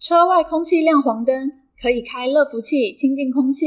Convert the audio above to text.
车外空气亮黄灯，可以开热福器清净空气。